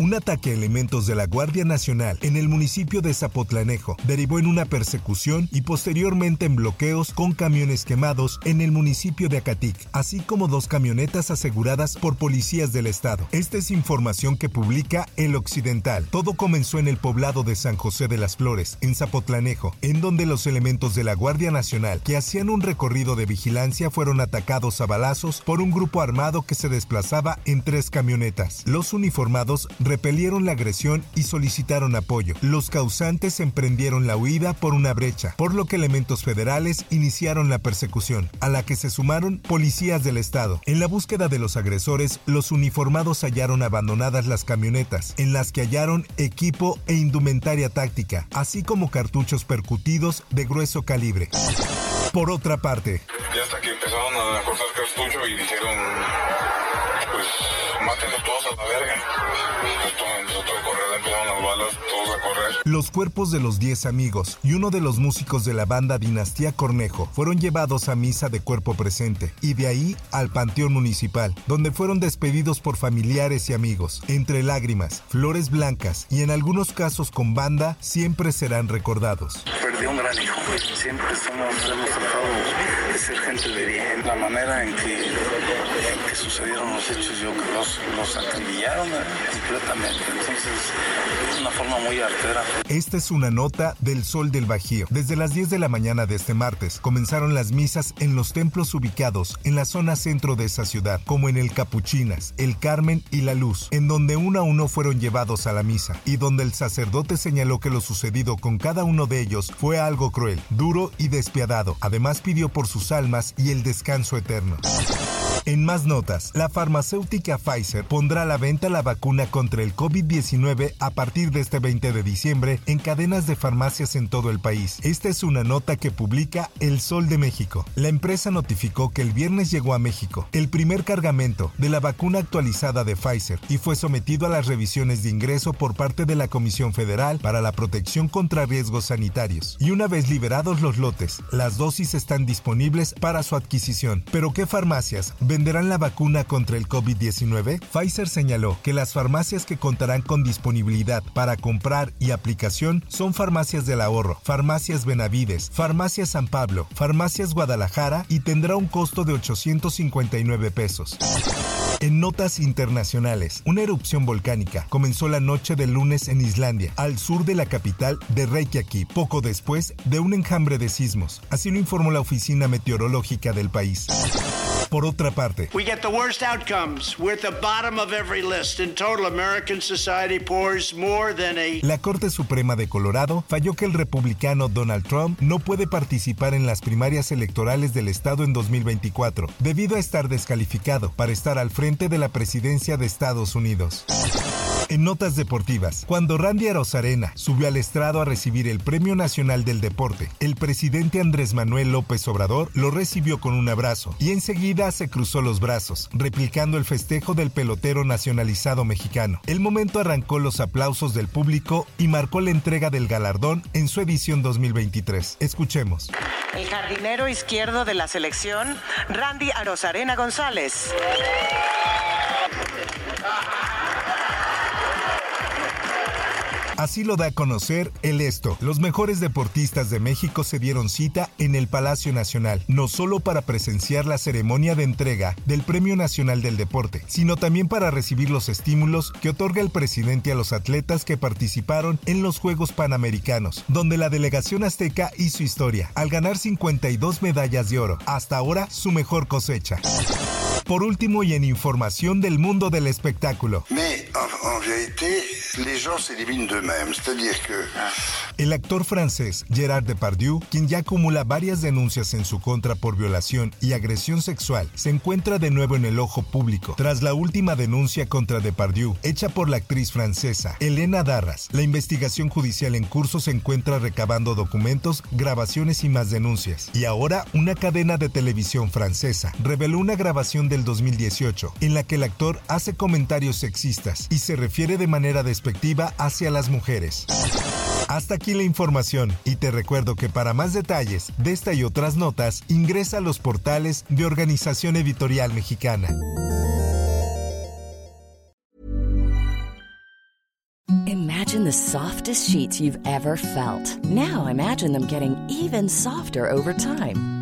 Un ataque a elementos de la Guardia Nacional en el municipio de Zapotlanejo derivó en una persecución y posteriormente en bloqueos con camiones quemados en el municipio de Acatic, así como dos camionetas aseguradas por policías del estado. Esta es información que publica El Occidental. Todo comenzó en el poblado de San José de las Flores, en Zapotlanejo, en donde los elementos de la Guardia Nacional que hacían un recorrido de vigilancia fueron atacados a balazos por un grupo armado que se desplazaba en tres camionetas. Los uniformados repelieron la agresión y solicitaron apoyo. Los causantes emprendieron la huida por una brecha, por lo que elementos federales iniciaron la persecución, a la que se sumaron policías del estado. En la búsqueda de los agresores, los uniformados hallaron abandonadas las camionetas, en las que hallaron equipo e indumentaria táctica, así como cartuchos percutidos de grueso calibre. Por otra parte, ya hasta que empezaron a cortar cartucho y dijeron, pues mátenlos todos a la verga. Nosotros a correr, empezaron las balas, todos a correr. Los cuerpos de los 10 amigos y uno de los músicos de la banda Dinastía Cornejo fueron llevados a misa de cuerpo presente y de ahí al Panteón Municipal, donde fueron despedidos por familiares y amigos. Entre lágrimas, flores blancas y en algunos casos con banda, siempre serán recordados. Perdí un gran hijo. Siempre somos, hemos tratado de ser gente de bien. La manera en que, en que sucedieron los hechos, yo creo los, los acribillaron completamente. Entonces, es una forma muy artera. Esta es una nota del Sol del Bajío. Desde las 10 de la mañana de este martes comenzaron las misas en los templos ubicados en la zona centro de esa ciudad, como en el Capuchinas, el Carmen y la Luz, en donde uno a uno fueron llevados a la misa y donde el sacerdote señaló que lo sucedido con cada uno de ellos fue algo cruel, duro y despiadado. Además pidió por sus almas y el descanso eterno. En más notas, la farmacéutica Pfizer pondrá a la venta la vacuna contra el COVID-19 a partir de este 20 de diciembre en cadenas de farmacias en todo el país. Esta es una nota que publica El Sol de México. La empresa notificó que el viernes llegó a México el primer cargamento de la vacuna actualizada de Pfizer y fue sometido a las revisiones de ingreso por parte de la Comisión Federal para la Protección contra Riesgos Sanitarios. Y una vez liberados los lotes, las dosis están disponibles para su adquisición. ¿Pero qué farmacias venderán la vacuna contra el COVID-19? Pfizer señaló que las farmacias que contarán con disponibilidad para comprar y aplicación son farmacias del ahorro, farmacias Benavides, farmacias San Pablo, farmacias Guadalajara y tendrá un costo de 859 pesos. En notas internacionales, una erupción volcánica comenzó la noche del lunes en Islandia, al sur de la capital de Reykjavik, poco después de un enjambre de sismos. Así lo informó la oficina meteorológica del país. Por otra parte, We get the worst outcomes. We're at the bottom of every list. In total, American society pours more than a la Corte Suprema de Colorado falló que el republicano Donald Trump no puede participar en las primarias electorales del estado en 2024, debido a estar descalificado para estar al frente de la presidencia de Estados Unidos. En notas deportivas, cuando Randy Arozarena subió al estrado a recibir el Premio Nacional del Deporte, el presidente Andrés Manuel López Obrador lo recibió con un abrazo y enseguida se cruzó los brazos, replicando el festejo del pelotero nacionalizado mexicano. El momento arrancó los aplausos del público y marcó la entrega del galardón en su edición 2023. Escuchemos. El jardinero izquierdo de la selección, Randy Arozarena González. Así lo da a conocer el esto. Los mejores deportistas de México se dieron cita en el Palacio Nacional, no solo para presenciar la ceremonia de entrega del Premio Nacional del Deporte, sino también para recibir los estímulos que otorga el presidente a los atletas que participaron en los Juegos Panamericanos, donde la delegación azteca hizo historia, al ganar 52 medallas de oro, hasta ahora su mejor cosecha. Por último y en información del mundo del espectáculo. Mais en, en les gens s'éliminent d'eux-mêmes. C'est-à-dire que El actor francés Gerard Depardieu, quien ya acumula varias denuncias en su contra por violación y agresión sexual, se encuentra de nuevo en el ojo público tras la última denuncia contra Depardieu hecha por la actriz francesa Elena Darras. La investigación judicial en curso se encuentra recabando documentos, grabaciones y más denuncias. Y ahora una cadena de televisión francesa reveló una grabación del 2018 en la que el actor hace comentarios sexistas y se refiere de manera despectiva hacia las mujeres. Hasta aquí la información y te recuerdo que para más detalles de esta y otras notas ingresa a los portales de Organización Editorial Mexicana. Imagine the softest sheets you've ever felt. Now imagine them getting even softer over time.